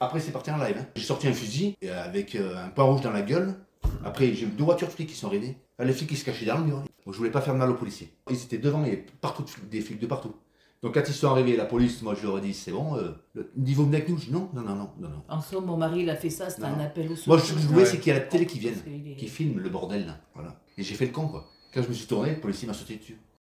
Après, c'est parti en live. hein. J'ai sorti un fusil avec euh, un point rouge dans la gueule. Après, j'ai eu deux voitures de flics qui sont arrivées. Là, les flics qui se cachaient dans le mur. Moi, je voulais pas faire de mal aux policiers. Ils étaient devant, avait partout de des flics de partout. Donc, quand ils sont arrivés, la police, moi, je leur ai dit, c'est bon, euh, le niveau avec nous. Je dis, non, non, non, non, non. En somme, mon mari, il a fait ça, c'était un appel au secours. Moi, ce que je voulais, c'est qu'il y ait la télé qui vienne, qui filme le bordel, là. Voilà. Et j'ai fait le con, quoi. Quand je me suis tourné, le policier m'a sauté dessus.